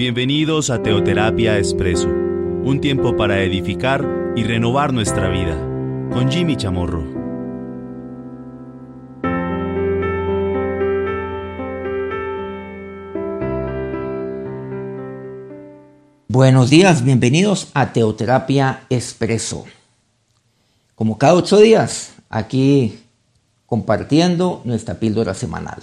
Bienvenidos a Teoterapia Expreso, un tiempo para edificar y renovar nuestra vida, con Jimmy Chamorro. Buenos días, bienvenidos a Teoterapia Expreso. Como cada ocho días, aquí compartiendo nuestra píldora semanal.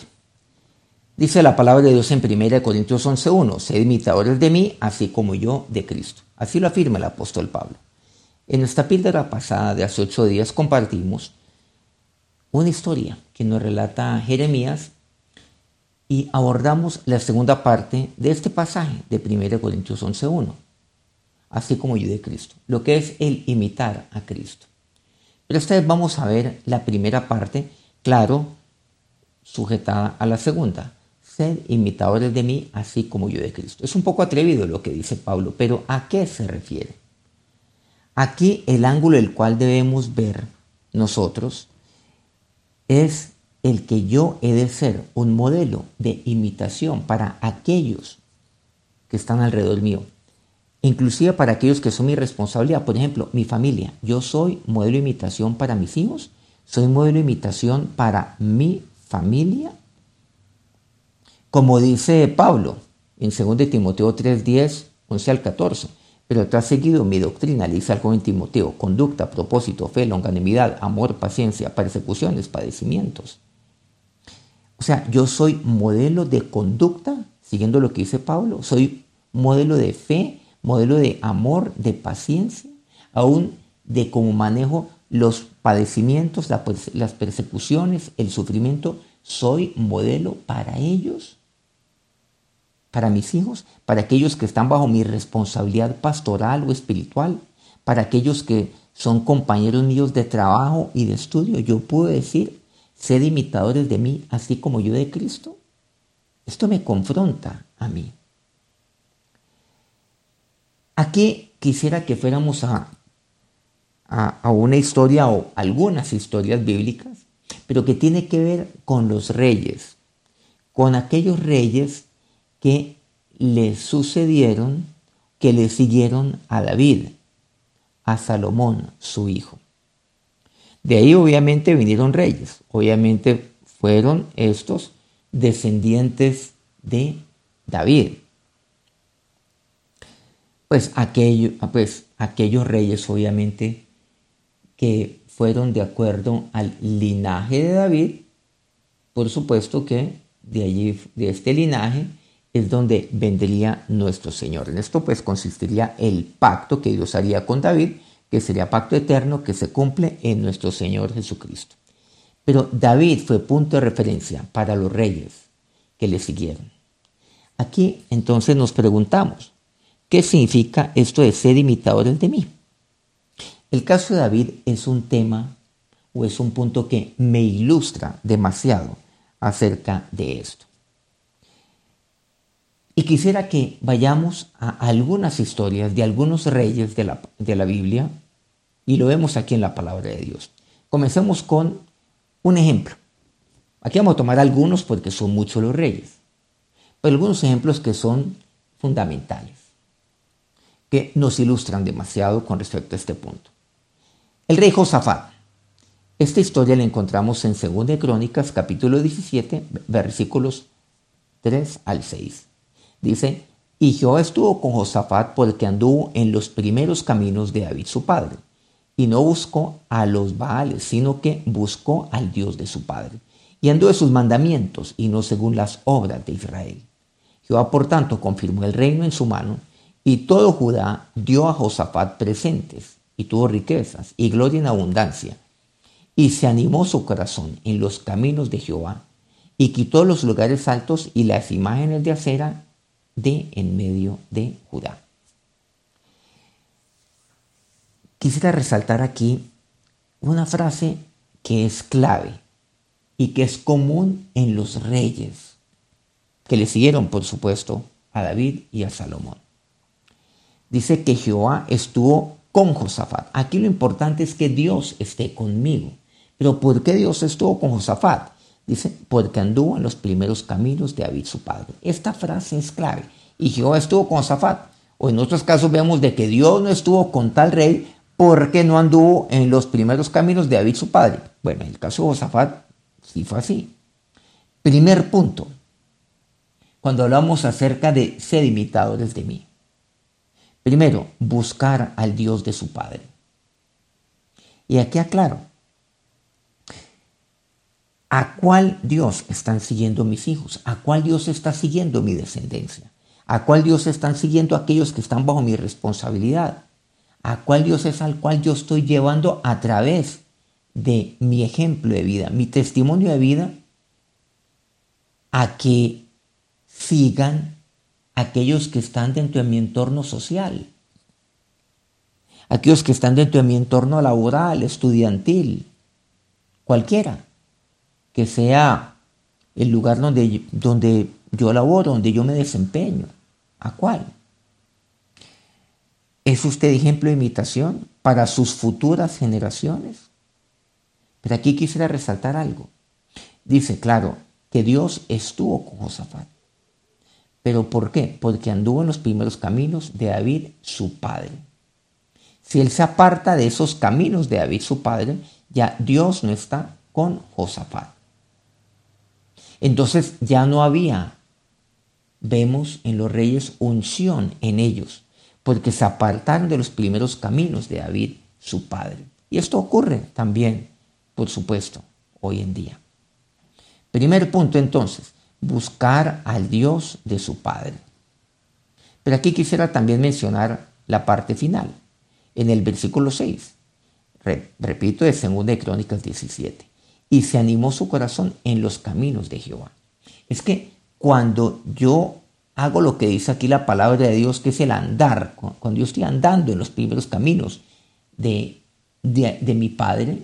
Dice la palabra de Dios en 1 Corintios 11.1, sed imitadores de mí, así como yo de Cristo. Así lo afirma el apóstol Pablo. En nuestra píldora pasada de hace ocho días compartimos una historia que nos relata Jeremías y abordamos la segunda parte de este pasaje de 1 Corintios 11.1, así como yo de Cristo, lo que es el imitar a Cristo. Pero esta vez vamos a ver la primera parte, claro, sujetada a la segunda, Sed imitadores de mí, así como yo de Cristo. Es un poco atrevido lo que dice Pablo, pero ¿a qué se refiere? Aquí el ángulo el cual debemos ver nosotros es el que yo he de ser un modelo de imitación para aquellos que están alrededor mío, inclusive para aquellos que son mi responsabilidad. Por ejemplo, mi familia. Yo soy modelo de imitación para mis hijos, soy modelo de imitación para mi familia como dice Pablo en 2 Timoteo 3, 10, 11 al 14. Pero te has seguido mi doctrina, le dice al joven Timoteo, conducta, propósito, fe, longanimidad, amor, paciencia, persecuciones, padecimientos. O sea, yo soy modelo de conducta, siguiendo lo que dice Pablo, soy modelo de fe, modelo de amor, de paciencia, aún de cómo manejo los padecimientos, las persecuciones, el sufrimiento, soy modelo para ellos para mis hijos, para aquellos que están bajo mi responsabilidad pastoral o espiritual, para aquellos que son compañeros míos de trabajo y de estudio. Yo puedo decir, sed imitadores de mí, así como yo de Cristo. Esto me confronta a mí. Aquí quisiera que fuéramos a, a, a una historia o algunas historias bíblicas, pero que tiene que ver con los reyes, con aquellos reyes que le sucedieron, que le siguieron a David, a Salomón, su hijo. De ahí obviamente vinieron reyes, obviamente fueron estos descendientes de David. Pues, pues aquellos reyes obviamente que fueron de acuerdo al linaje de David, por supuesto que de allí, de este linaje, es donde vendría nuestro Señor. En esto pues consistiría el pacto que Dios haría con David, que sería pacto eterno que se cumple en nuestro Señor Jesucristo. Pero David fue punto de referencia para los reyes que le siguieron. Aquí entonces nos preguntamos, ¿qué significa esto de ser imitadores de mí? El caso de David es un tema o es un punto que me ilustra demasiado acerca de esto. Y quisiera que vayamos a algunas historias de algunos reyes de la, de la Biblia y lo vemos aquí en la palabra de Dios. Comencemos con un ejemplo. Aquí vamos a tomar algunos porque son muchos los reyes, pero algunos ejemplos que son fundamentales, que nos ilustran demasiado con respecto a este punto. El rey Josafat. Esta historia la encontramos en 2 Crónicas capítulo 17 versículos 3 al 6. Dice, y Jehová estuvo con Josafat porque anduvo en los primeros caminos de David su padre, y no buscó a los Baales, sino que buscó al Dios de su padre, y anduvo en sus mandamientos, y no según las obras de Israel. Jehová, por tanto, confirmó el reino en su mano, y todo Judá dio a Josafat presentes, y tuvo riquezas, y gloria en abundancia. Y se animó su corazón en los caminos de Jehová, y quitó los lugares altos y las imágenes de acera de en medio de Judá. Quisiera resaltar aquí una frase que es clave y que es común en los reyes, que le siguieron, por supuesto, a David y a Salomón. Dice que Jehová estuvo con Josafat. Aquí lo importante es que Dios esté conmigo. Pero ¿por qué Dios estuvo con Josafat? Dice, porque anduvo en los primeros caminos de David su padre. Esta frase es clave y Jehová estuvo con Josafat. O en otros casos vemos de que Dios no estuvo con tal rey porque no anduvo en los primeros caminos de David su padre. Bueno, en el caso de Josafat sí fue así. Primer punto, cuando hablamos acerca de ser imitadores de mí. Primero, buscar al Dios de su padre. Y aquí aclaro, ¿a cuál Dios están siguiendo mis hijos? ¿A cuál Dios está siguiendo mi descendencia? ¿A cuál Dios están siguiendo aquellos que están bajo mi responsabilidad? ¿A cuál Dios es al cual yo estoy llevando a través de mi ejemplo de vida, mi testimonio de vida, a que sigan aquellos que están dentro de mi entorno social? Aquellos que están dentro de mi entorno laboral, estudiantil, cualquiera, que sea el lugar donde, donde yo laboro, donde yo me desempeño. ¿A cuál? ¿Es usted ejemplo de imitación para sus futuras generaciones? Pero aquí quisiera resaltar algo. Dice, claro, que Dios estuvo con Josafat. ¿Pero por qué? Porque anduvo en los primeros caminos de David, su padre. Si él se aparta de esos caminos de David, su padre, ya Dios no está con Josafat. Entonces ya no había vemos en los reyes unción en ellos, porque se apartaron de los primeros caminos de David, su padre. Y esto ocurre también, por supuesto, hoy en día. Primer punto entonces, buscar al Dios de su padre. Pero aquí quisiera también mencionar la parte final, en el versículo 6. repito, de 2 de Crónicas 17. Y se animó su corazón en los caminos de Jehová. Es que cuando yo hago lo que dice aquí la palabra de Dios, que es el andar, cuando yo estoy andando en los primeros caminos de, de, mi Padre,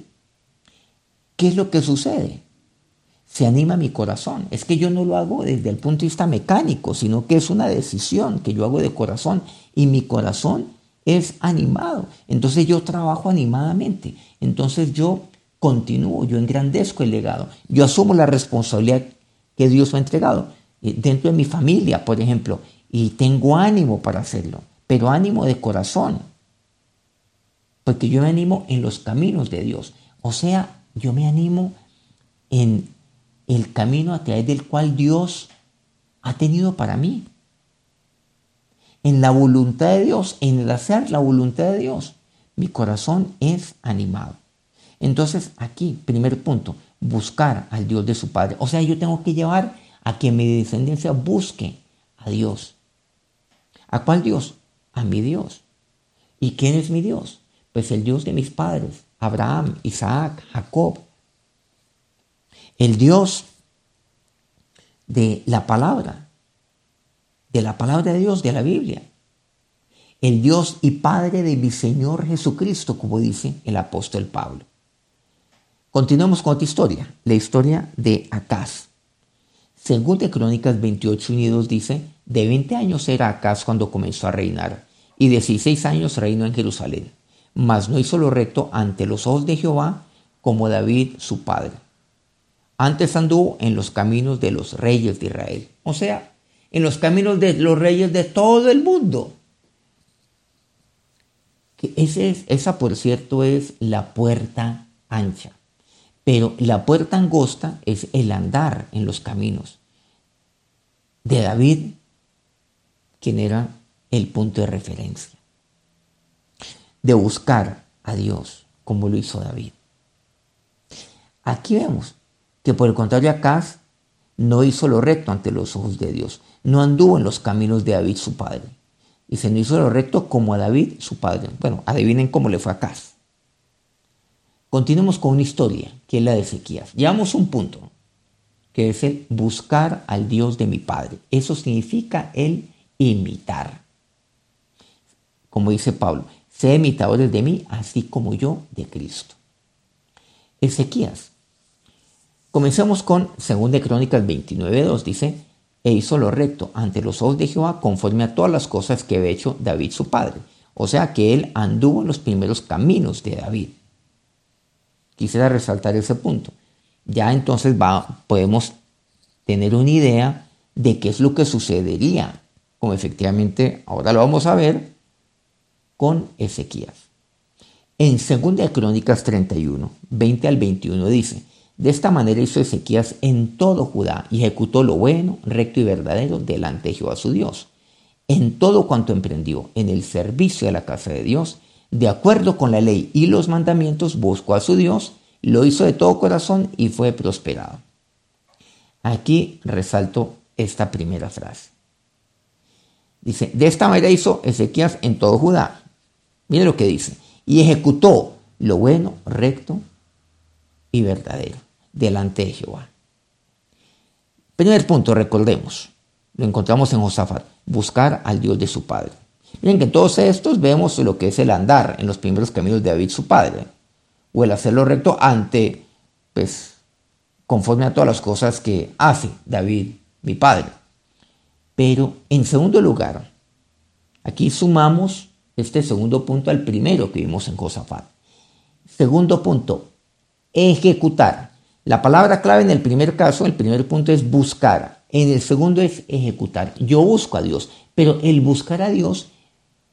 ¿qué es lo que sucede? Se anima mi corazón. Es que yo no lo hago desde el punto de vista mecánico, sino que es una decisión que yo hago de corazón y mi corazón es animado. Entonces yo trabajo animadamente. Entonces yo continúo, yo engrandezco el legado. Yo asumo la responsabilidad que Dios me ha entregado. Eh, dentro de mi familia, por ejemplo, y tengo ánimo para hacerlo, pero ánimo de corazón, porque yo me animo en los caminos de Dios. O sea, yo me animo en el camino a través del cual Dios ha tenido para mí. En la voluntad de Dios, en el hacer la voluntad de Dios, mi corazón es animado. Entonces, aquí, primer punto, buscar al Dios de su Padre. O sea, yo tengo que llevar a que mi descendencia busque a Dios. ¿A cuál Dios? A mi Dios. ¿Y quién es mi Dios? Pues el Dios de mis padres, Abraham, Isaac, Jacob. El Dios de la palabra, de la palabra de Dios, de la Biblia. El Dios y Padre de mi Señor Jesucristo, como dice el apóstol Pablo. Continuamos con otra historia, la historia de Acaz. Según de Crónicas 28 Unidos dice, de 20 años era Acaz cuando comenzó a reinar, y 16 años reinó en Jerusalén. Mas no hizo lo recto ante los ojos de Jehová, como David su padre. Antes anduvo en los caminos de los reyes de Israel, o sea, en los caminos de los reyes de todo el mundo. Esa, por cierto, es la puerta ancha. Pero la puerta angosta es el andar en los caminos de David, quien era el punto de referencia. De buscar a Dios como lo hizo David. Aquí vemos que por el contrario Acaz no hizo lo recto ante los ojos de Dios. No anduvo en los caminos de David su padre. Y se no hizo lo recto como a David su padre. Bueno, adivinen cómo le fue a Acaz. Continuemos con una historia, que es la de Ezequías. Llevamos un punto, que es el buscar al Dios de mi Padre. Eso significa el imitar. Como dice Pablo, sé imitadores de mí, así como yo de Cristo. Ezequías. Comencemos con 2 Crónicas 29.2. Dice, e hizo lo recto ante los ojos de Jehová conforme a todas las cosas que había hecho David su padre. O sea que él anduvo en los primeros caminos de David. Quisiera resaltar ese punto. Ya entonces podemos tener una idea de qué es lo que sucedería como efectivamente ahora lo vamos a ver con Ezequías. En 2 Crónicas 31, 20 al 21 dice, de esta manera hizo Ezequías en todo Judá y ejecutó lo bueno, recto y verdadero delante de Jehová su Dios. En todo cuanto emprendió en el servicio de la casa de Dios, de acuerdo con la ley y los mandamientos, buscó a su Dios, lo hizo de todo corazón y fue prosperado. Aquí resalto esta primera frase. Dice, de esta manera hizo Ezequías en todo Judá. Mire lo que dice. Y ejecutó lo bueno, recto y verdadero delante de Jehová. Primer punto, recordemos, lo encontramos en Josafat, buscar al Dios de su padre. Miren que en todos estos vemos lo que es el andar en los primeros caminos de David, su padre, o el hacerlo recto ante, pues, conforme a todas las cosas que hace David, mi padre. Pero en segundo lugar, aquí sumamos este segundo punto al primero que vimos en Josafat. Segundo punto, ejecutar. La palabra clave en el primer caso, el primer punto es buscar. En el segundo es ejecutar. Yo busco a Dios, pero el buscar a Dios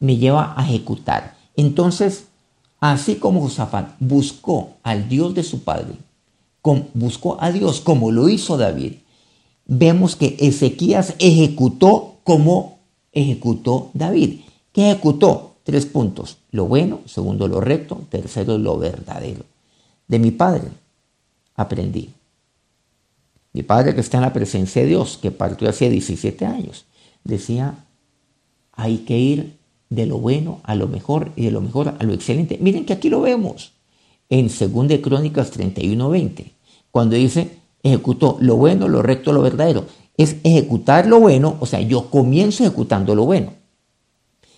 me lleva a ejecutar. Entonces, así como Josafat buscó al Dios de su padre, buscó a Dios como lo hizo David, vemos que Ezequías ejecutó como ejecutó David. ¿Qué ejecutó? Tres puntos. Lo bueno, segundo lo recto, tercero lo verdadero. De mi padre aprendí. Mi padre que está en la presencia de Dios, que partió hace 17 años, decía, hay que ir de lo bueno a lo mejor y de lo mejor a lo excelente. Miren que aquí lo vemos en 2 de Crónicas 31:20, cuando dice, ejecutó lo bueno, lo recto, lo verdadero. Es ejecutar lo bueno, o sea, yo comienzo ejecutando lo bueno.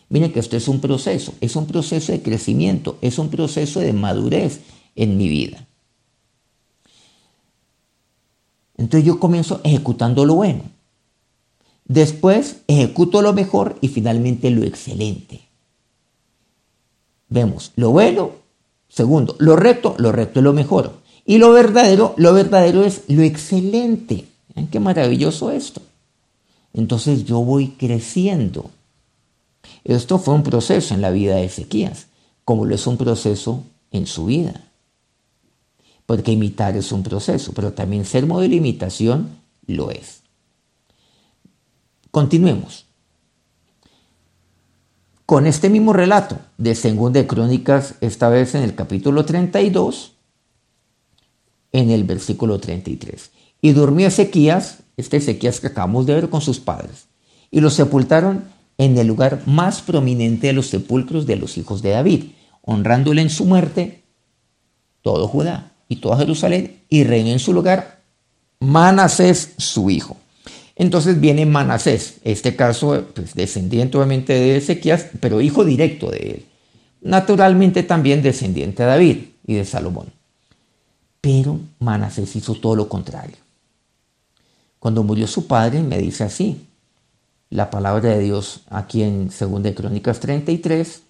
Miren que esto es un proceso, es un proceso de crecimiento, es un proceso de madurez en mi vida. Entonces yo comienzo ejecutando lo bueno. Después ejecuto lo mejor y finalmente lo excelente. Vemos lo bueno, segundo, lo recto, lo recto es lo mejor. Y lo verdadero, lo verdadero es lo excelente. ¿Ven qué maravilloso esto? Entonces yo voy creciendo. Esto fue un proceso en la vida de Ezequías, como lo es un proceso en su vida. Porque imitar es un proceso, pero también ser modelo de imitación lo es. Continuemos. Con este mismo relato de Segunda de Crónicas, esta vez en el capítulo 32, en el versículo 33. Y durmió Ezequías, este Ezequías que acabamos de ver con sus padres, y lo sepultaron en el lugar más prominente de los sepulcros de los hijos de David, honrándole en su muerte todo Judá y toda Jerusalén, y reinó en su lugar Manasés su hijo. Entonces viene Manasés, este caso pues, descendiente obviamente de Ezequías, pero hijo directo de él. Naturalmente también descendiente de David y de Salomón. Pero Manasés hizo todo lo contrario. Cuando murió su padre, me dice así, la palabra de Dios aquí en 2 Crónicas 33,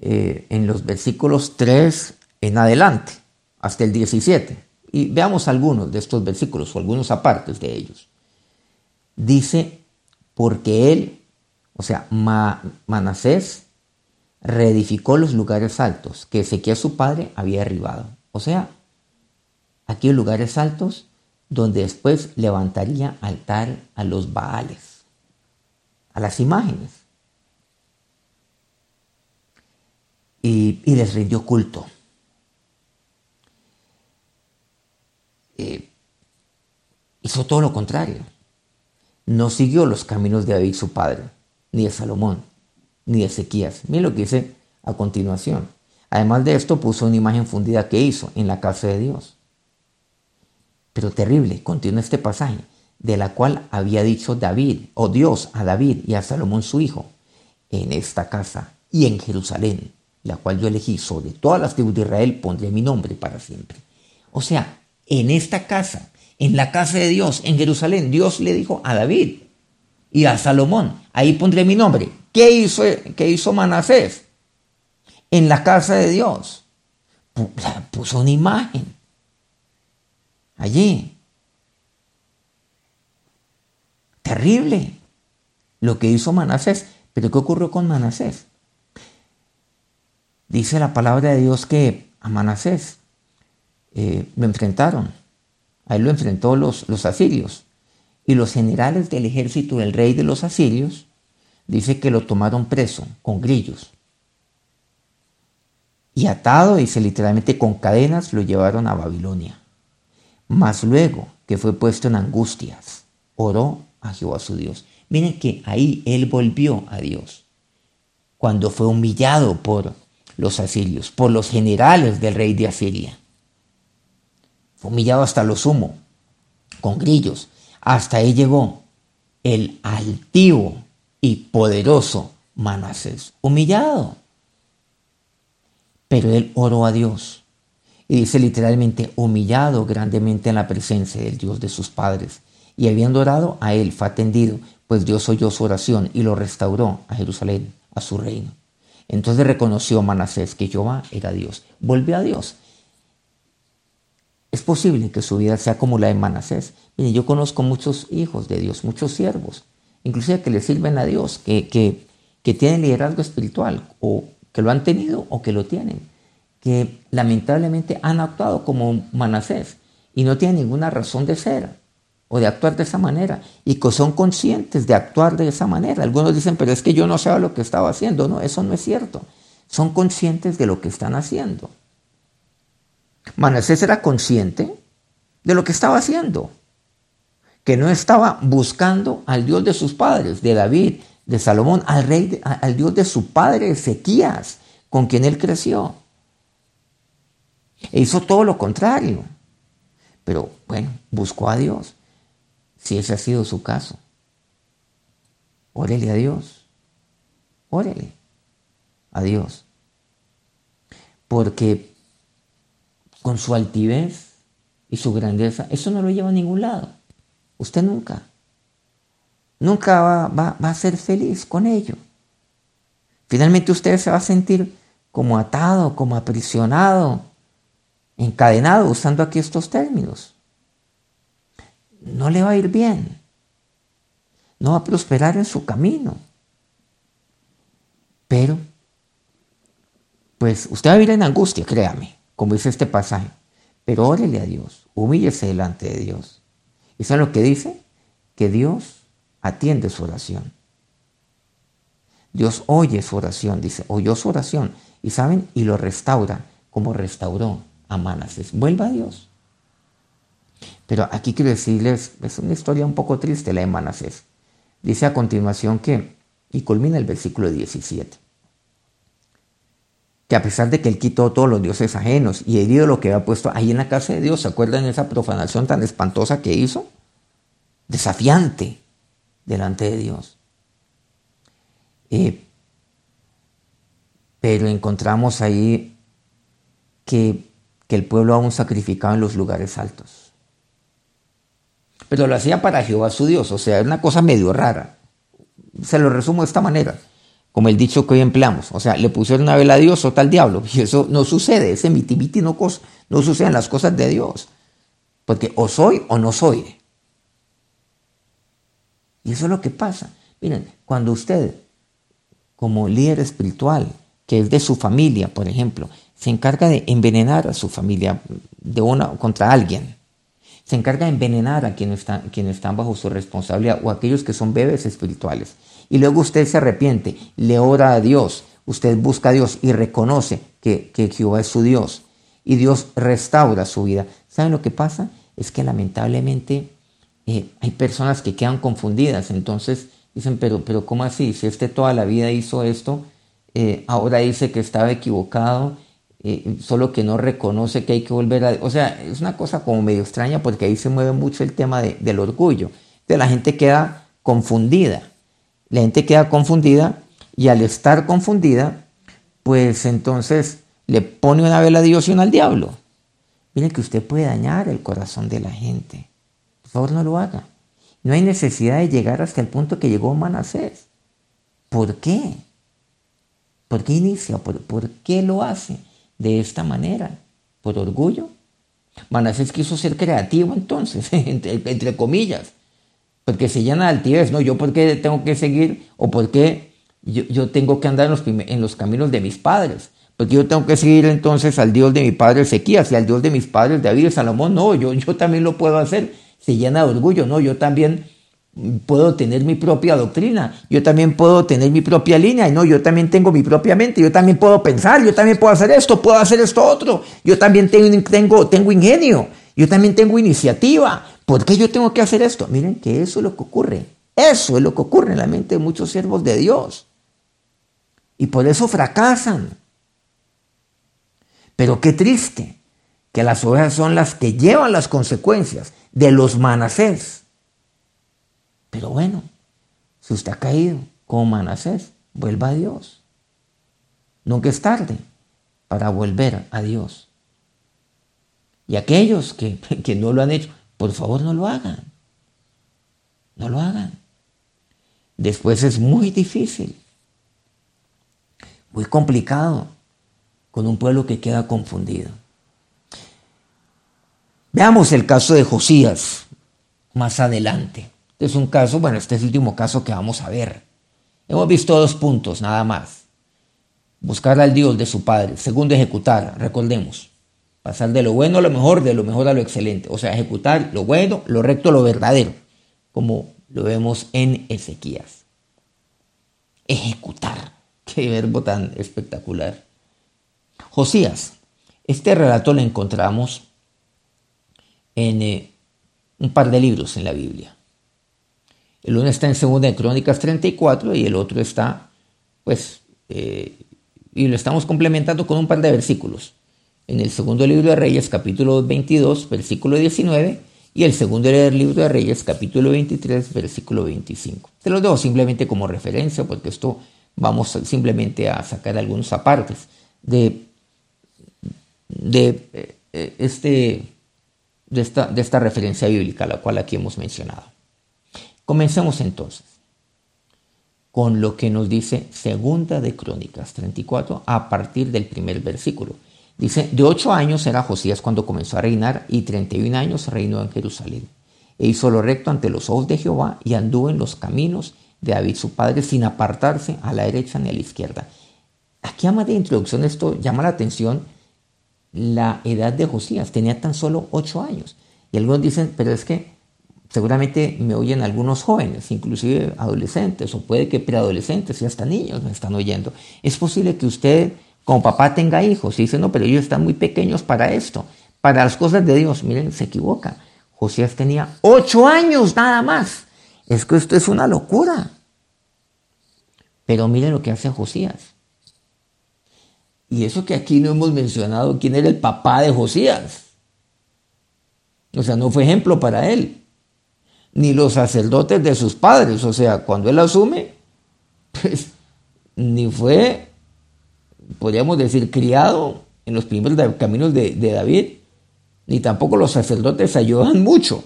eh, en los versículos 3 en adelante, hasta el 17. Y veamos algunos de estos versículos o algunos apartes de ellos. Dice, porque él, o sea, Manasés, reedificó los lugares altos que Ezequiel su padre había derribado. O sea, aquellos lugares altos donde después levantaría altar a los Baales, a las imágenes. Y les rindió culto. Eh, hizo todo lo contrario. No siguió los caminos de David su padre, ni de Salomón, ni de Ezequías. Miren lo que dice a continuación. Además de esto, puso una imagen fundida que hizo en la casa de Dios. Pero terrible, continúa este pasaje, de la cual había dicho David, o Dios a David y a Salomón su hijo, en esta casa y en Jerusalén, la cual yo elegí sobre todas las tribus de Israel, pondré mi nombre para siempre. O sea, en esta casa, en la casa de Dios, en Jerusalén. Dios le dijo a David y a Salomón, ahí pondré mi nombre. ¿Qué hizo, qué hizo Manasés? En la casa de Dios. Puso una imagen. Allí. Terrible. lo que hizo Manasés. Pero ¿qué ocurrió con Manasés? Dice la palabra de Dios que a Manasés eh, lo enfrentaron. A él lo enfrentó los, los asirios. Y los generales del ejército del rey de los asirios dice que lo tomaron preso con grillos. Y atado, dice literalmente con cadenas, lo llevaron a Babilonia. Mas luego que fue puesto en angustias, oró a Jehová su Dios. Miren que ahí él volvió a Dios. Cuando fue humillado por los asirios, por los generales del rey de Asiria. Humillado hasta lo sumo, con grillos. Hasta ahí llegó el altivo y poderoso Manasés, humillado. Pero él oró a Dios. Y dice literalmente, humillado grandemente en la presencia del Dios de sus padres. Y habiendo orado, a él fue atendido, pues Dios oyó su oración y lo restauró a Jerusalén, a su reino. Entonces reconoció Manasés que Jehová era Dios. Volvió a Dios. Es posible que su vida sea como la de Manasés. Mire, yo conozco muchos hijos de Dios, muchos siervos, inclusive que le sirven a Dios, que, que, tienen liderazgo espiritual, o que lo han tenido o que lo tienen, que lamentablemente han actuado como Manasés y no tienen ninguna razón de ser o de actuar de esa manera y que son conscientes de actuar de esa manera. Algunos dicen, pero es que yo no sé lo que estaba haciendo. No, eso no es cierto. Son conscientes de lo que están haciendo. Manasés era consciente de lo que estaba haciendo, que no estaba buscando al Dios de sus padres, de David, de Salomón, al rey, al Dios de su padre Ezequías, con quien él creció. E hizo todo lo contrario. Pero bueno, buscó a Dios si ese ha sido su caso. Órele a Dios. Órele a Dios. Porque con su altivez y su grandeza, eso no lo lleva a ningún lado. Usted nunca, nunca va, a ser feliz con ello. Finalmente usted se va a sentir como atado, como aprisionado, encadenado, usando aquí estos términos no le va a ir bien. No va a prosperar en su camino. Pero, pues usted va a vivir en angustia, créame, como dice este pasaje. Pero órele a Dios, humíllese delante de Dios. ¿Y saben lo que dice? Que Dios atiende su oración. Dios oye su oración, dice, oyó su oración. Y saben, y lo restaura como restauró a Manasés. Vuelva a Dios. Pero aquí quiero decirles, es una historia un poco triste la de Manasés. Dice a continuación que, y culmina el versículo 17, que a pesar de que él quitó todos los dioses ajenos y herido lo que había puesto ahí en la casa de Dios, ¿se acuerdan de esa profanación tan espantosa que hizo? Desafiante delante de Dios. Eh, pero encontramos ahí que, que el pueblo aún sacrificaba en los lugares altos pero lo hacía para Jehová su Dios, o sea, es una cosa medio rara. Se lo resumo de esta manera, como el dicho que hoy empleamos, o sea, le pusieron una vela a Dios o tal diablo, y eso no sucede, ese miti no, no suceden las cosas de Dios, porque o soy o no soy. Y eso es lo que pasa. Miren, cuando usted, como líder espiritual, que es de su familia, por ejemplo, se encarga de envenenar a su familia de una contra alguien, se encarga de envenenar a quienes están, quienes están bajo su responsabilidad o aquellos que son bebés espirituales. Y luego usted se arrepiente, le ora a Dios, usted busca a Dios y reconoce que, Jehová es su Dios. Y Dios restaura su vida. ¿Saben lo que pasa? Es que lamentablemente eh, hay personas que quedan confundidas. Entonces dicen, pero, pero ¿cómo así? Si este toda la vida hizo esto, eh, ahora dice que estaba equivocado eh, solo que no reconoce que hay que volver a... O sea, es una cosa como medio extraña porque ahí se mueve mucho el tema del orgullo. Entonces la gente queda confundida. La gente queda confundida y al estar confundida, pues entonces le pone una vela a Dios y una al diablo. Miren que usted puede dañar el corazón de la gente. Por favor, no lo haga. No hay necesidad de llegar hasta el punto que llegó Manasés. ¿Por qué? ¿Por qué inicia? por qué lo hace? de esta manera, por orgullo. Manasés quiso ser creativo entonces, entre, comillas. Porque se llena de altivez, ¿no? Yo por qué tengo que seguir o por qué yo, tengo que andar en los, en los caminos de mis padres. Porque yo tengo que seguir entonces al Dios de mi padre Ezequías y al Dios de mis padres David y Salomón. No, yo, yo también lo puedo hacer. Se llena de orgullo, no, yo también puedo tener mi propia doctrina, yo también puedo tener mi propia línea, y no, yo también tengo mi propia mente, yo también puedo pensar, yo también puedo hacer esto, puedo hacer esto otro, yo también tengo, tengo, tengo ingenio, yo también tengo iniciativa, ¿por qué yo tengo que hacer esto? Miren que eso es lo que ocurre, eso es lo que ocurre en la mente de muchos siervos de Dios, y por eso fracasan. Pero qué triste que las ovejas son las que llevan las consecuencias de los manasés pero bueno, si usted ha caído como Manasés, vuelva a Dios. Nunca es tarde para volver a Dios. Y aquellos que, que no lo han hecho, por favor no lo hagan. No lo hagan. Después es muy difícil, muy complicado con un pueblo que queda confundido. Veamos el caso de Josías más adelante. Este es un caso, bueno, este es el último caso que vamos a ver. Hemos visto dos puntos, nada más. Buscar al Dios de su Padre. Segundo, ejecutar, recordemos. Pasar de lo bueno a lo mejor, de lo mejor a lo excelente. O sea, ejecutar lo bueno, lo recto, lo verdadero. Como lo vemos en Ezequías. Ejecutar. Qué verbo tan espectacular. Josías. Este relato lo encontramos en eh, un par de libros en la Biblia. El uno está en Segunda de Crónicas 34 y el otro está, pues, eh, y lo estamos complementando con un par de versículos. En el segundo libro de Reyes, capítulo 22, versículo 19, y el segundo libro de Reyes, capítulo 23, versículo 25. Te lo dejo simplemente como referencia, porque esto vamos simplemente a sacar algunos apartes de, de, eh, este, de, esta, de esta referencia bíblica, la cual aquí hemos mencionado. Comencemos entonces con lo que nos dice Segunda de Crónicas 34 a partir del primer versículo. Dice, de ocho años era Josías cuando comenzó a reinar y treinta y un años reinó en Jerusalén. E hizo lo recto ante los ojos de Jehová y anduvo en los caminos de David su padre sin apartarse a la derecha ni a la izquierda. Aquí a de introducción esto llama la atención la edad de Josías. Tenía tan solo ocho años. Y algunos dicen, pero es que Seguramente me oyen algunos jóvenes, inclusive adolescentes, o puede que preadolescentes y hasta niños me están oyendo. Es posible que usted como papá tenga hijos y dice, no, pero ellos están muy pequeños para esto, para las cosas de Dios. Miren, se equivoca. Josías tenía ocho años nada más. Es que esto es una locura. Pero miren lo que hace Josías. Y eso que aquí no hemos mencionado quién era el papá de Josías. O sea, no fue ejemplo para él ni los sacerdotes de sus padres. O sea, cuando él asume, pues ni fue, podríamos decir, criado en los primeros caminos de, David, ni tampoco los sacerdotes ayudan mucho.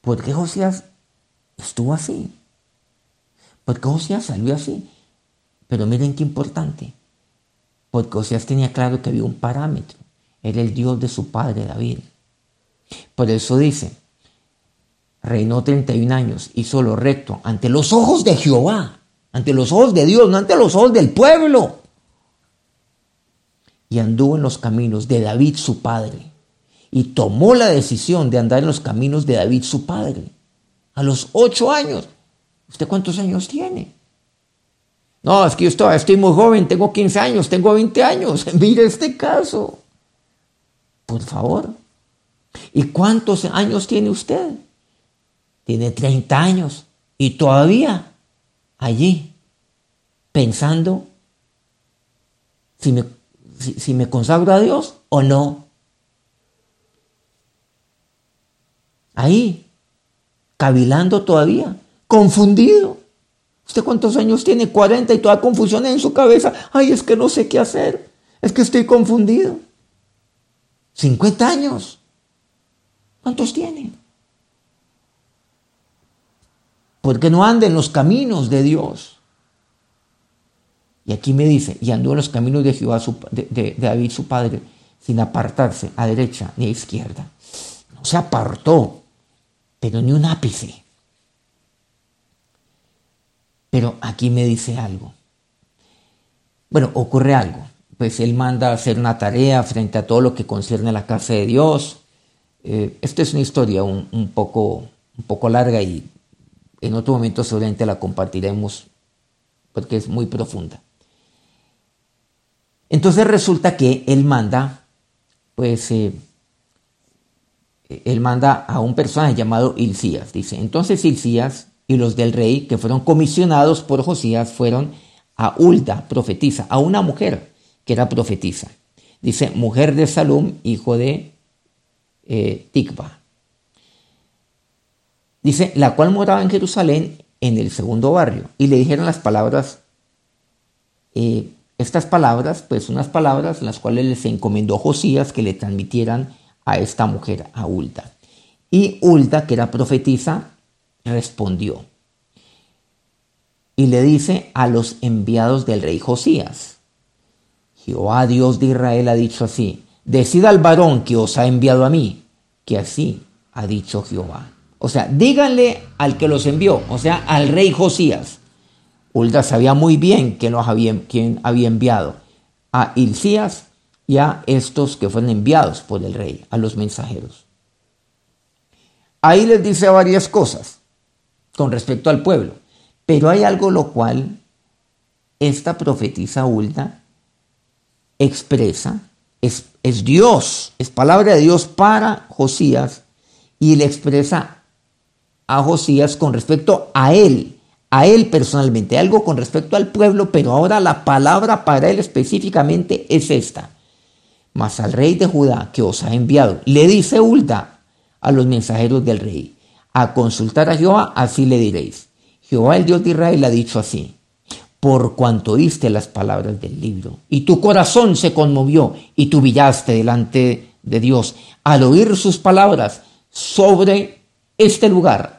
¿Por qué Josías estuvo así? ¿Por qué Josías salió así? Pero miren qué importante. Porque Josías tenía claro que había un parámetro. Era el Dios de su padre David. Por eso dice, reinó 31 años, hizo lo recto ante los ojos de Jehová, ante los ojos de Dios, no ante los ojos del pueblo. Y anduvo en los caminos de David su padre. Y tomó la decisión de andar en los caminos de David su padre. A los ocho años. ¿Usted cuántos años tiene? No, es que yo estoy, estoy muy joven, tengo 15 años, tengo 20 años. Mire este caso. Por favor. ¿Y cuántos años tiene usted? tiene 30 años y todavía allí pensando si me, si, me consagro a Dios o no. Ahí, cavilando todavía, confundido. ¿Usted cuántos años tiene? 40 y toda confusión en su cabeza. Ay, es que no sé qué hacer. Es que estoy confundido. 50 años. ¿Cuántos tiene? porque no anda en los caminos de Dios. Y aquí me dice, y andó en los caminos de Jehová, de, David su padre, sin apartarse a derecha ni a izquierda. No se apartó, pero ni un ápice. Pero aquí me dice algo. Bueno, ocurre algo. Pues él manda a hacer una tarea frente a todo lo que concierne a la casa de Dios. Eh, esta es una historia un, poco, un poco larga y en otro momento seguramente la compartiremos porque es muy profunda. Entonces resulta que él manda, pues, eh, él manda a un personaje llamado Ilcías. Dice, entonces Ilcías y los del rey que fueron comisionados por Josías fueron a Ulda, profetisa, a una mujer que era profetisa. Dice, mujer de Salum, hijo de eh, Tikba. Dice, la cual moraba en Jerusalén en el segundo barrio. Y le dijeron las palabras eh, estas palabras, pues unas palabras las cuales les encomendó Josías que le transmitieran a esta mujer, a Ulda. Y Ulda, que era profetisa, respondió y le dice a los enviados del rey Josías, Jehová Dios de Israel ha dicho así, decida al varón que os ha enviado a mí, que así ha dicho Jehová. O sea, díganle al que los envió, o sea, al rey Josías, Hulda sabía muy bien quién, los había, enviado a Hilcías y a estos que fueron enviados por el rey, a los mensajeros. Ahí les dice varias cosas con respecto al pueblo, pero hay algo lo cual esta profetisa Hulda expresa, es, es Dios, es palabra de Dios para Josías y le expresa a Josías con respecto a él, a él personalmente, algo con respecto al pueblo, pero ahora la palabra para él específicamente es esta. Mas al rey de Judá que os ha enviado, le dice Hulda a los mensajeros del rey, a consultar a Jehová, así le diréis. Jehová el Dios de Israel ha dicho así, por cuanto oíste las palabras del libro, y tu corazón se conmovió, y tú brillaste delante de Dios al oír sus palabras sobre este lugar,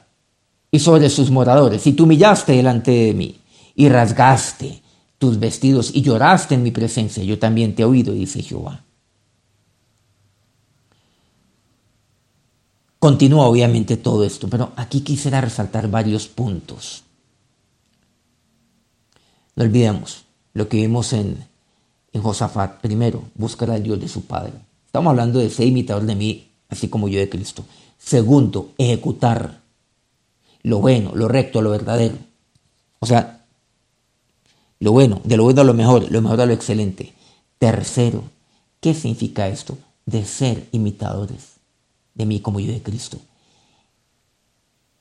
y sobre sus moradores, y tú humillaste delante de mí, y rasgaste tus vestidos, y lloraste en mi presencia, yo también te he oído, dice Jehová. Continúa obviamente todo esto, pero aquí quisiera resaltar varios puntos. No olvidemos lo que vimos en, en Josafat. Primero, buscar al Dios de su Padre. Estamos hablando de ser imitador de mí, así como yo de Cristo. Segundo, ejecutar lo bueno, lo recto, lo verdadero. O sea, lo bueno, de lo bueno a lo mejor, lo mejor a lo excelente. Tercero, ¿qué significa esto? De ser imitadores de mí como yo de Cristo.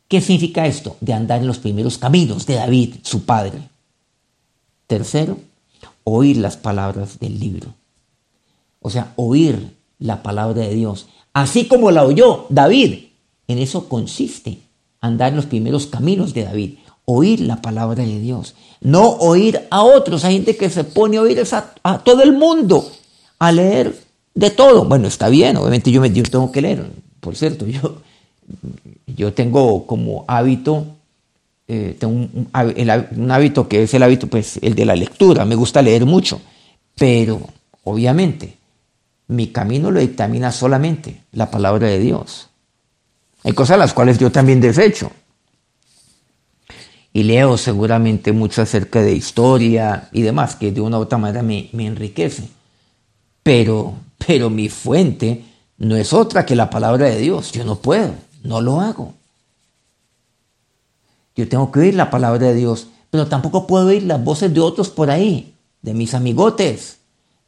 ¿Qué significa esto? De andar en los primeros caminos de David, su padre. Tercero, oír las palabras del libro. O sea, oír la palabra de Dios. Así como la oyó David. En eso consiste andar en los primeros caminos de David, oír la palabra de Dios, no oír a otros. Hay gente que se pone a oír a, todo el mundo, a leer de todo. Bueno, está bien, obviamente yo, me, yo tengo que leer. Por cierto, yo, yo tengo como hábito, eh, tengo un, un, hábito que es el hábito, pues, el de la lectura. Me gusta leer mucho, pero obviamente mi camino lo dictamina solamente la palabra de Dios. Hay cosas las cuales yo también desecho. Y leo seguramente mucho acerca de historia y demás, que de una u otra manera me, me enriquece. Pero, pero mi fuente no es otra que la palabra de Dios. Yo no puedo, no lo hago. Yo tengo que oír la palabra de Dios, pero tampoco puedo oír las voces de otros por ahí, de mis amigotes,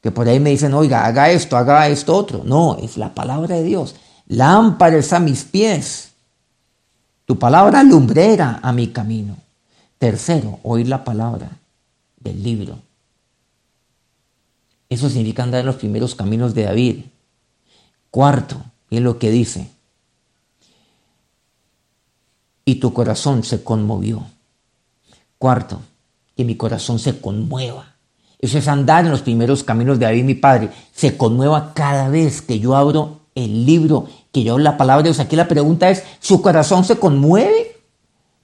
que por ahí me dicen, oiga, haga esto, haga esto otro. No, es la palabra de Dios. Lámparas a mis pies, tu palabra lumbrera a mi camino. Tercero, oír la palabra del libro. Eso significa andar en los primeros caminos de David. Cuarto, es lo que dice. Y tu corazón se conmovió. Cuarto, que mi corazón se conmueva. Eso es andar en los primeros caminos de David, mi padre. Se conmueva cada vez que yo abro el libro que yo la palabra de Dios. Aquí la pregunta es, ¿su corazón se conmueve?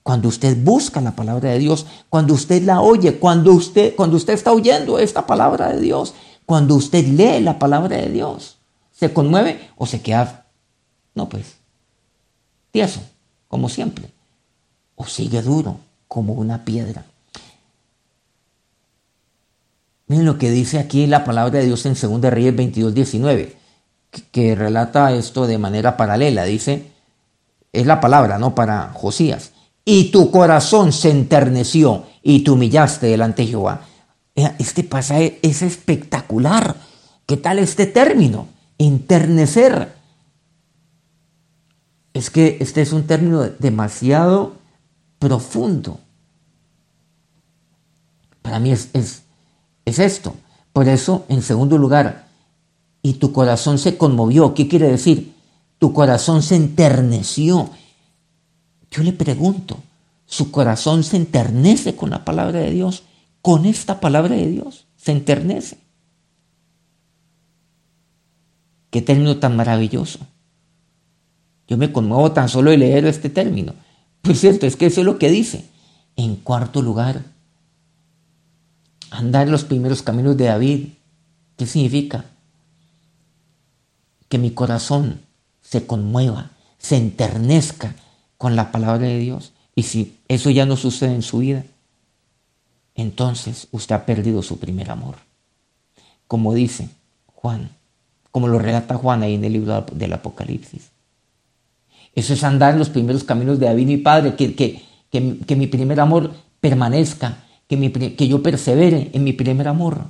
Cuando usted busca la palabra de Dios, cuando usted la oye, cuando usted, cuando usted está oyendo esta palabra de Dios, cuando usted lee la palabra de Dios, ¿se conmueve o se queda, no pues, tieso, como siempre? ¿O sigue duro como una piedra? Miren lo que dice aquí la palabra de Dios en 2 Reyes 22, 19, que, relata esto de manera paralela. Dice, es la palabra, ¿no? Para Josías. Y tu corazón se enterneció y te humillaste delante de Jehová. Este pasaje es espectacular. ¿Qué tal este término? Enternecer. Es que este es un término demasiado profundo. Para mí es, es, es esto. Por eso, en segundo lugar, y tu corazón se conmovió. ¿Qué quiere decir? Tu corazón se enterneció. Yo le pregunto, ¿su corazón se enternece con la palabra de Dios? ¿Con esta palabra de Dios? ¿Se enternece? Qué término tan maravilloso. Yo me conmuevo tan solo de leer este término. Pues cierto, es que eso es lo que dice. En cuarto lugar, andar en los primeros caminos de David. ¿Qué significa? Que mi corazón se conmueva, se enternezca con la palabra de Dios. Y si eso ya no sucede en su vida, entonces usted ha perdido su primer amor. Como dice Juan, como lo relata Juan ahí en el libro del Apocalipsis. Eso es andar en los primeros caminos de David, mi padre, que, que, que, mi primer amor permanezca, que, que yo persevere en mi primer amor.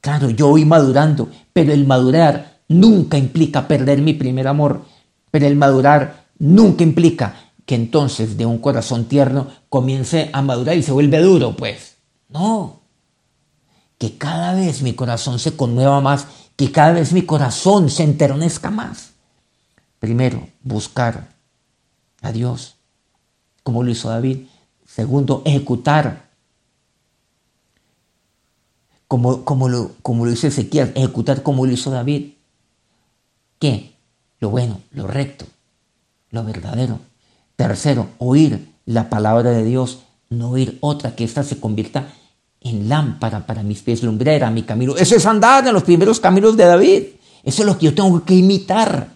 Claro, yo voy madurando, pero el madurar nunca implica perder mi primer amor, pero el madurar nunca implica que entonces de un corazón tierno comience a madurar y se vuelve duro, pues. No. Que cada vez mi corazón se conmueva más, que cada vez mi corazón se enternezca más. Primero, buscar a Dios, como lo hizo David. Segundo, ejecutar, como, como, lo, como lo hizo Ezequiel, ejecutar como lo hizo David. ¿Qué? Lo bueno, lo recto, lo verdadero. Tercero, oír la palabra de Dios, no oír otra, que ésta se convierta en lámpara para mis pies, lumbrera, mi camino. Eso es andar en los primeros caminos de David. Eso es lo que yo tengo que imitar.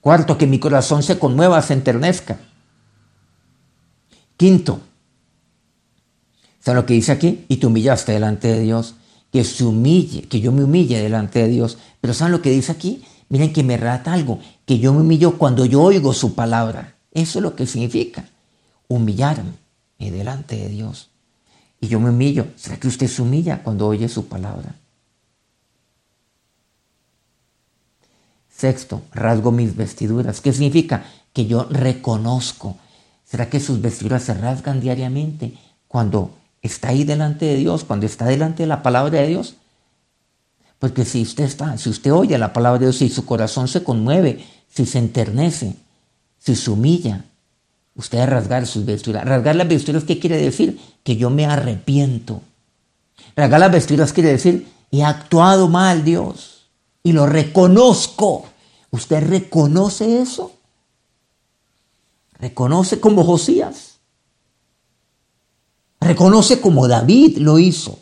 Cuarto, que mi corazón se conmueva, se enternezca. Quinto, ¿sabes lo que dice aquí? Y te humillaste delante de Dios. Que se humille, que yo me humille delante de Dios. Pero ¿saben lo que dice aquí? Miren que me rata algo, que yo me humillo cuando yo oigo su palabra. Eso es lo que significa humillarme delante de Dios. Y yo me humillo. ¿Será que usted se humilla cuando oye su palabra? Sexto, rasgo mis vestiduras. ¿Qué significa? Que yo reconozco. ¿Será que sus vestiduras se rasgan diariamente cuando está ahí delante de Dios, cuando está delante de la palabra de Dios? Porque si usted está, si usted oye la palabra de Dios, si su corazón se conmueve, si se enternece, si se humilla, usted a rasgar sus vestiduras. Rasgar las vestiduras, ¿qué quiere decir? Que yo me arrepiento. Rasgar las vestiduras quiere decir, he actuado mal, Dios, y lo reconozco. ¿Usted reconoce eso? Reconoce como Josías. Reconoce como David lo hizo.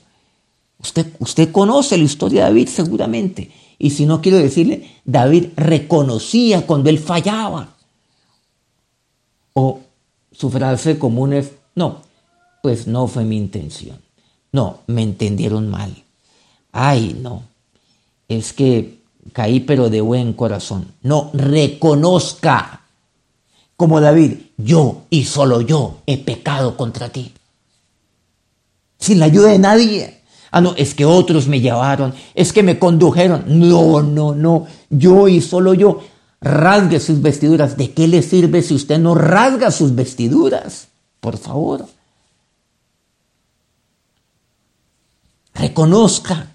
Usted, usted conoce la historia de David seguramente. Y si no quiero decirle, David reconocía cuando él fallaba. O su frase común es, no, pues no fue mi intención. No, me entendieron mal. Ay, no. Es que caí pero de buen corazón. No, reconozca. Como David, yo y solo yo he pecado contra ti. Sin la ayuda de nadie. Ah, no, es que otros me llevaron, es que me condujeron. No, no, no, yo y solo yo. Rasgue sus vestiduras. ¿De qué le sirve si usted no rasga sus vestiduras? Por favor. Reconozca.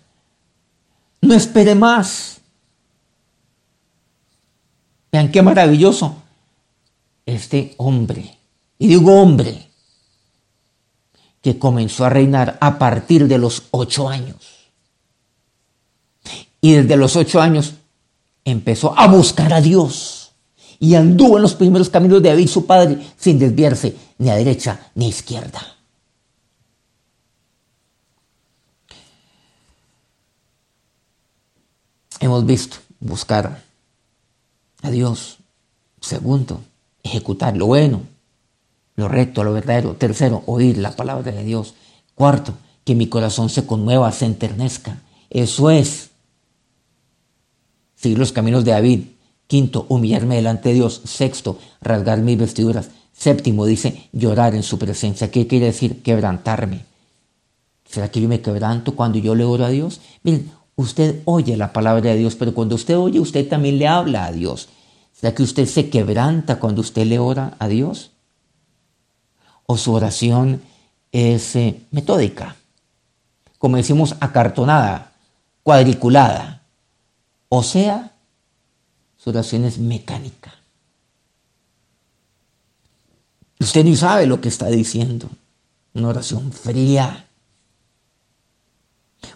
No espere más. Vean qué maravilloso. Este hombre, y digo hombre, que comenzó a reinar a partir de los ocho años. Y desde los ocho años empezó a buscar a Dios y anduvo en los primeros caminos de David, su padre, sin desviarse ni a derecha ni a izquierda. Hemos visto buscar a Dios. Segundo, ejecutar lo bueno, lo recto, lo verdadero. Tercero, oír la palabra de Dios. Cuarto, que mi corazón se conmueva, se enternezca. Eso es seguir los caminos de David. Quinto, humillarme delante de Dios. Sexto, rasgar mis vestiduras. Séptimo, dice, llorar en su presencia. ¿Qué quiere decir? Quebrantarme. ¿Será que yo me quebranto cuando yo le oro a Dios? Miren, usted oye la palabra de Dios, pero cuando usted oye, usted también le habla a Dios. ¿Será que usted se quebranta cuando usted le ora a Dios? ¿O su oración es eh, metódica? Como decimos, acartonada, cuadriculada. O sea, su oración es mecánica. Usted ni sabe lo que está diciendo. Una oración fría.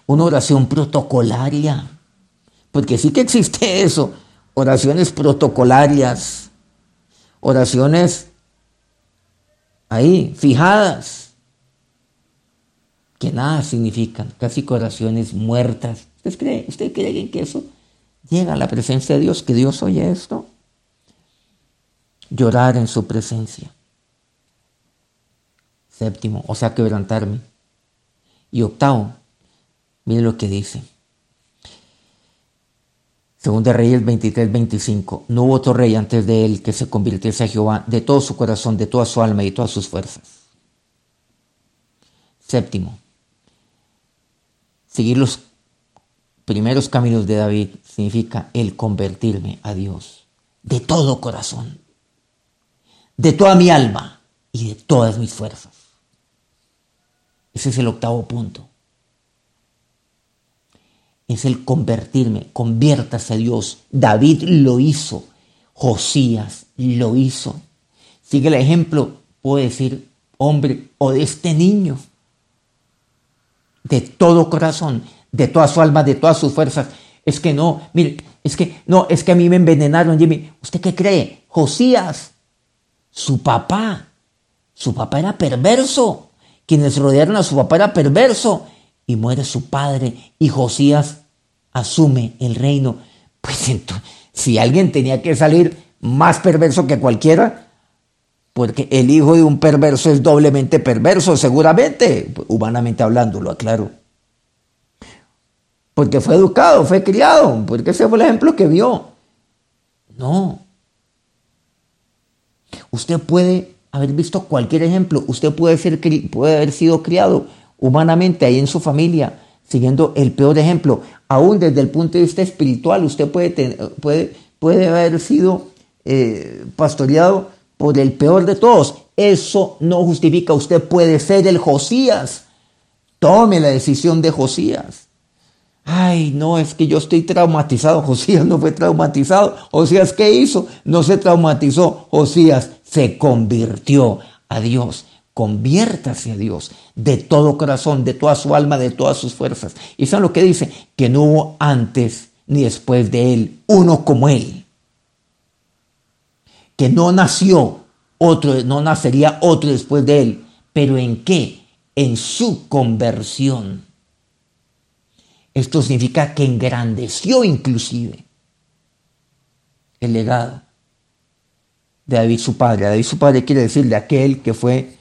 Una oración protocolaria. Porque sí que existe eso. Oraciones protocolarias. Oraciones ahí, fijadas. Que nada significan. Casi oraciones muertas. ¿Usted cree, ¿Usted cree que eso llega a la presencia de Dios? ¿Que Dios oye esto? Llorar en su presencia. Séptimo, o sea, quebrantarme. Y octavo, mire lo que dice. Según de Reyes 23, 25, no hubo otro rey antes de él que se convirtiese a Jehová de todo su corazón, de toda su alma y de todas sus fuerzas. Séptimo, seguir los primeros caminos de David significa el convertirme a Dios de todo corazón, de toda mi alma y de todas mis fuerzas. Ese es el octavo punto. Es el convertirme, conviértase a Dios. David lo hizo, Josías lo hizo. Sigue el ejemplo, puedo decir, hombre, o de este niño, de todo corazón, de toda su alma, de todas sus fuerzas. Es que no, mire, es que no, es que a mí me envenenaron, Jimmy. ¿Usted qué cree? Josías, su papá, su papá era perverso quienes rodearon a su papá era perverso y muere su padre y Josías asume el reino. Pues entonces, si alguien tenía que salir más perverso que cualquiera, porque el hijo de un perverso es doblemente perverso, seguramente, humanamente hablando, lo aclaro. Porque fue educado, fue criado, porque ese fue el ejemplo que vio. No. Usted puede haber visto cualquier ejemplo. Usted puede, ser, puede haber sido criado humanamente ahí en su familia, siguiendo el peor ejemplo. Aún desde el punto de vista espiritual, usted puede, puede, puede haber sido eh, pastoreado por el peor de todos. Eso no justifica. Usted puede ser el Josías. Tome la decisión de Josías. Ay, no, es que yo estoy traumatizado. Josías no fue traumatizado. Josías, ¿qué hizo? No se traumatizó. Josías se convirtió a Dios. Conviértase a Dios de todo corazón, de toda su alma, de todas sus fuerzas. Y es lo que dice, que no hubo antes ni después de él uno como él. Que no nació otro, no nacería otro después de él. Pero ¿en qué? En su conversión. Esto significa que engrandeció inclusive el legado de David su padre. David su padre quiere decir de aquel que fue,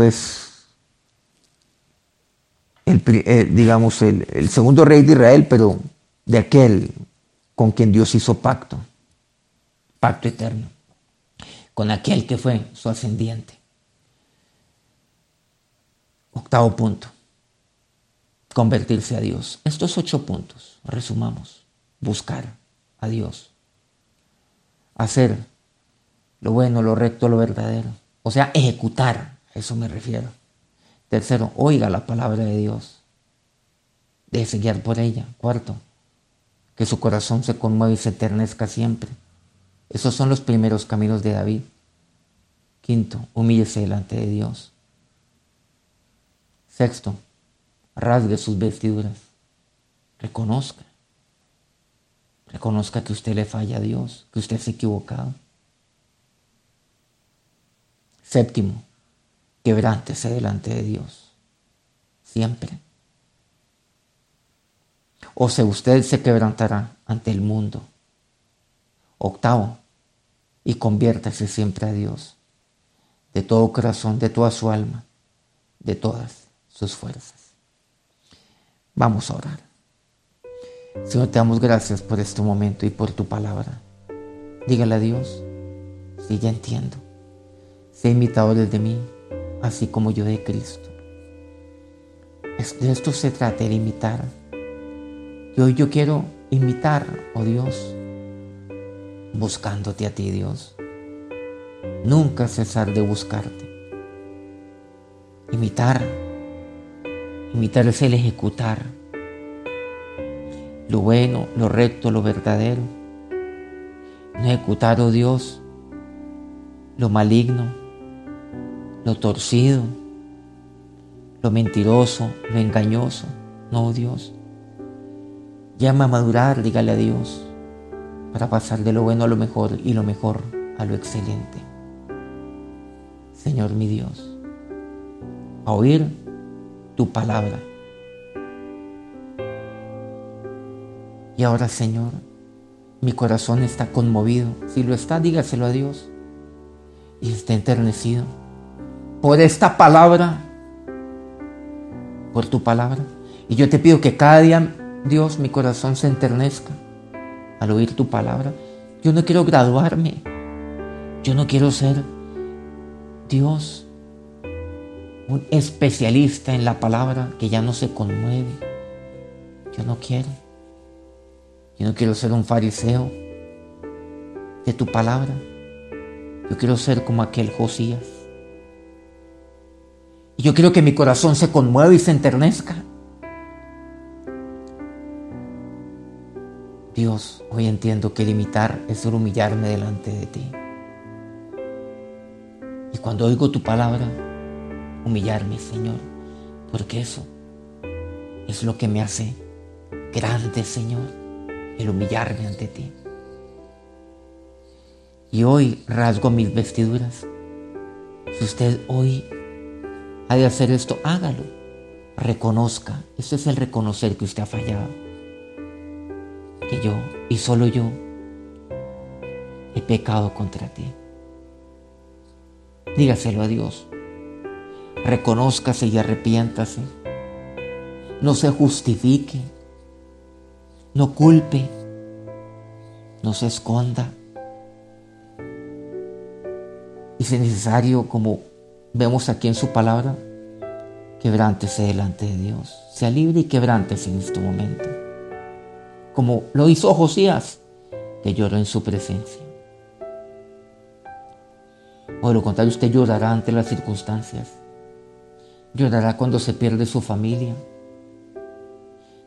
pues, el, eh, digamos, el, el segundo rey de Israel, pero de aquel con quien Dios hizo pacto, pacto eterno, con aquel que fue su ascendiente. Octavo punto, convertirse a Dios. Estos ocho puntos, resumamos, buscar a Dios, hacer lo bueno, lo recto, lo verdadero. O sea, ejecutar, eso me refiero. Tercero, oiga la palabra de Dios. Déjese guiar por ella. Cuarto, que su corazón se conmueva y se eternezca siempre. Esos son los primeros caminos de David. Quinto, humíllese delante de Dios. Sexto, rasgue sus vestiduras. Reconozca. Reconozca que usted le falla a Dios, que usted se ha equivocado. Séptimo, quebrántese delante de Dios. Siempre. O sea, usted se quebrantará ante el mundo. Octavo, y conviértase siempre a Dios. De todo corazón, de toda su alma, de todas sus fuerzas. Vamos a orar. Señor, te damos gracias por este momento y por tu palabra. Dígale a Dios, sí, ya entiendo. Sé imitadores de mí, así como yo de Cristo. De esto se trata, de imitar. Y hoy yo quiero imitar, oh Dios, buscándote a ti, Dios. Nunca cesar de buscarte. Imitar. Imitar es el ejecutar. Lo bueno, lo recto, lo verdadero. No ejecutar, oh Dios, lo maligno, lo torcido, lo mentiroso, lo engañoso. No, Dios. Llama a madurar, dígale a Dios, para pasar de lo bueno a lo mejor y lo mejor a lo excelente. Señor mi Dios, a oír tu palabra. Y ahora, Señor, mi corazón está conmovido. Si lo está, dígaselo a Dios. Y está enternecido por esta palabra, por tu palabra. Y yo te pido que cada día, Dios, mi corazón se enternezca al oír tu palabra. Yo no quiero graduarme. Yo no quiero ser, Dios, un especialista en la palabra que ya no se conmueve. Yo no quiero. Yo no quiero ser un fariseo de tu palabra. Yo quiero ser como aquel Josías. Y yo quiero que mi corazón se conmueva y se enternezca. Dios, hoy entiendo que limitar es humillarme delante de ti. Y cuando oigo tu palabra, humillarme, Señor, porque eso es lo que me hace grande, Señor, el humillarme ante ti. Y hoy rasgo mis vestiduras. Si usted hoy ha de hacer esto, hágalo. Reconozca. Eso es el reconocer que usted ha fallado que yo y solo yo he pecado contra ti. Dígaselo a Dios. Reconózcase y arrepiéntase. No se justifique. No culpe. No se esconda. Y si es necesario, como vemos aquí en su palabra, quebrántese delante de Dios. Sea libre y quebrántese en este momento como lo hizo Josías, que lloró en su presencia. O lo contrario, usted llorará ante las circunstancias. Llorará cuando se pierde su familia.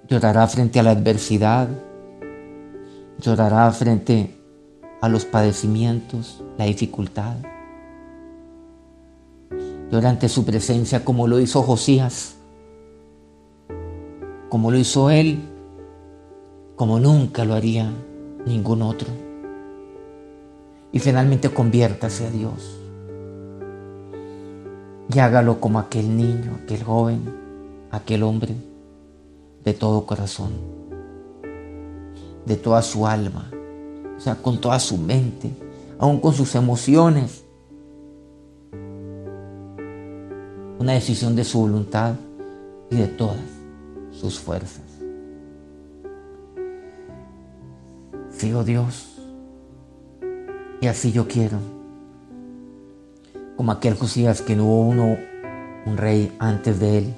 Llorará frente a la adversidad. Llorará frente a los padecimientos, la dificultad. Llora ante su presencia como lo hizo Josías, como lo hizo él como nunca lo haría ningún otro. Y finalmente conviértase a Dios. Y hágalo como aquel niño, aquel joven, aquel hombre, de todo corazón, de toda su alma, o sea, con toda su mente, aún con sus emociones. Una decisión de su voluntad y de todas sus fuerzas. oh Dios. Y así yo quiero. Como aquel Josías que no hubo uno, un rey antes de él,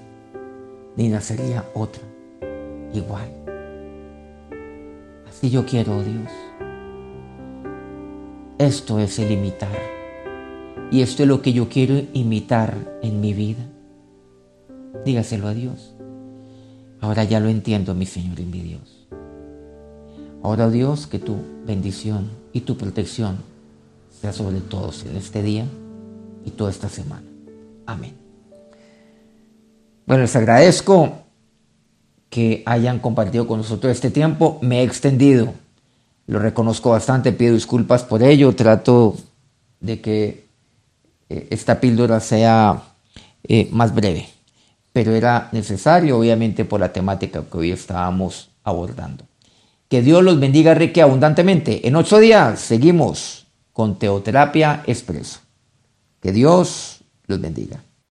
ni nacería otro igual. Así yo quiero, oh Dios. Esto es el imitar. Y esto es lo que yo quiero imitar en mi vida. Dígaselo a Dios. Ahora ya lo entiendo, mi Señor y mi Dios. Ahora Dios, que tu bendición y tu protección sea sobre todos en este día y toda esta semana. Amén. Bueno, les agradezco que hayan compartido con nosotros este tiempo. Me he extendido, lo reconozco bastante, pido disculpas por ello, trato de que eh, esta píldora sea eh, más breve, pero era necesario, obviamente, por la temática que hoy estábamos abordando. Que Dios los bendiga rique abundantemente. En ocho días seguimos con Teoterapia Expreso. Que Dios los bendiga.